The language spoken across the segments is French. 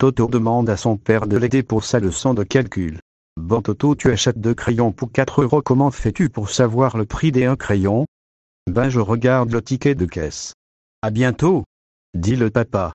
Toto demande à son père de l'aider pour sa leçon de calcul. Bon Toto tu achètes deux crayons pour 4 euros comment fais-tu pour savoir le prix des un crayon? Ben je regarde le ticket de caisse. À bientôt dit le papa.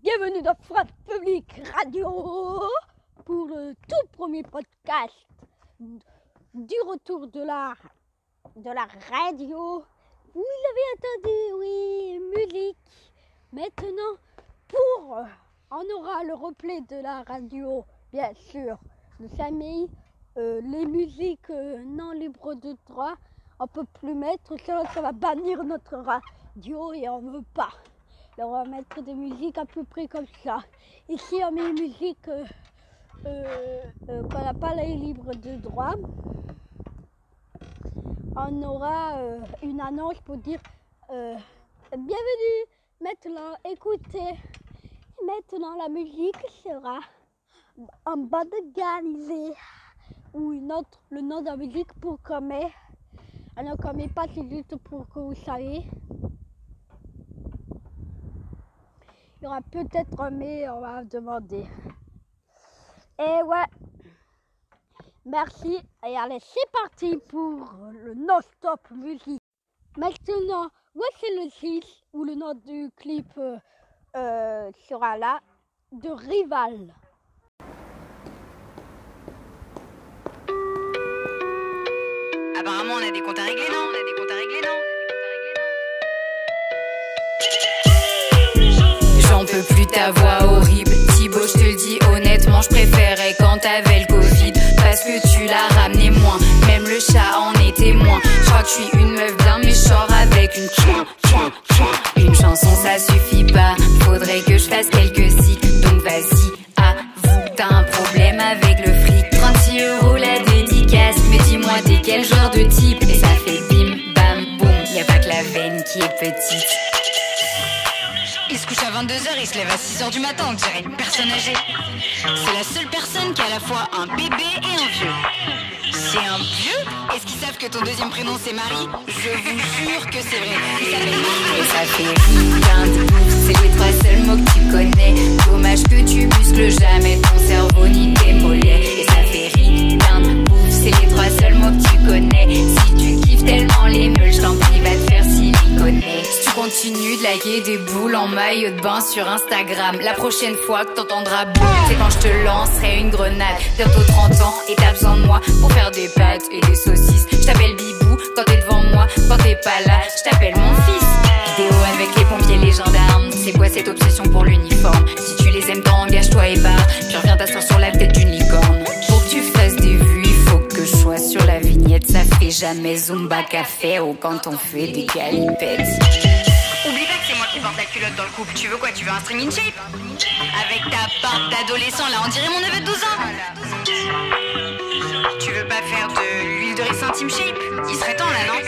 Bienvenue dans France Public Radio pour le tout premier podcast du retour de la, de la radio. Vous l'avez entendu, oui, musique. Maintenant, pour, on aura le replay de la radio, bien sûr. Nous savons euh, les musiques euh, non libres de droit, on peut plus mettre, sinon ça va bannir notre radio et on veut pas. On va mettre des musiques à peu près comme ça. Ici on met une musique euh, euh, euh, qu'on n'a pas les libres de droit. On aura euh, une annonce pour dire euh, bienvenue maintenant, écoutez. Maintenant la musique sera en bande organisée ou une autre, le nom de la musique pour qu'on met. Alors qu'on pas, c'est juste pour que vous sachiez. Il y aura peut-être mais, on va demander. Et ouais. Merci. Et allez, c'est parti pour le non-stop musique. Maintenant, voici le 6 où le nom du clip euh, euh, sera là de Rival. Apparemment, on a des comptes à régler, non? Plus ta voix horrible. Thibaut, je te le dis honnêtement, je préférais quand t'avais le Covid. Parce que tu l'as ramené moins. Même le chat en est témoin. Je crois que je suis une meuf bien méchant avec une chouin, chouin, chouin. Une chanson, ça suffit pas. Faudrait que je fasse quelques cycles. Donc vas-y, avoue, t'as un problème avec le fric. 36 euros la dédicace. Mais dis-moi, t'es quel genre de type? Et ça fait bim, bam, boum. Y a pas que la veine qui est petite. Il se couche à 22h, il se lève à 6h du matin, on dirait une personne âgée. C'est la seule personne qui a à la fois un bébé et un vieux. C'est un vieux? Est-ce qu'ils savent que ton deuxième prénom c'est Marie? Je vous jure que c'est vrai. Il s'appelle Marie. Ça fait c'est les trois seuls mots que tu connais. Dommage de bain sur Instagram. La prochaine fois que t'entendras boum, c'est quand je te lancerai une grenade. Bientôt 30 ans et t'as besoin de moi pour faire des pâtes et des saucisses. Je t'appelle Bibou quand t'es devant moi, quand t'es pas là, je t'appelle mon fils. Vidéo avec les pompiers, les gendarmes. C'est quoi cette obsession pour l'uniforme? Si tu les aimes, engage-toi et barre. Puis reviens t'asseoir sur la tête d'une licorne. Pour que tu fasses des vues, il faut que je sois sur la vignette. Ça fait jamais Zumba Café ou quand on fait des galipettes. Oublie pas que c'est moi qui porte la culotte dans le couple. Tu veux quoi Tu veux un string in shape Avec ta part d'adolescent là, on dirait mon neveu de 12 ans. Tu veux pas faire de l'huile de riz Team Shape Il serait temps là, non Et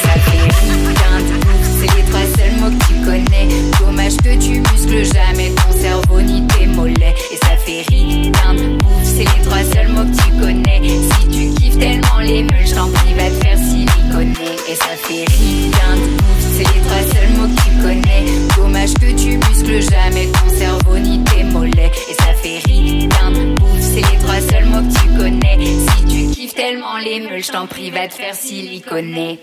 ça fait rien de ouf, c'est les trois seuls mots que tu connais. Dommage que tu muscles jamais ton cerveau ni tes mollets. Et ça fait rien de ouf, c'est les trois seuls mots que tu connais. Si tu kiffes tellement les meules, je t'en va te faire siliconer. Et ça fait rien je t'en prie, va te faire siliconer.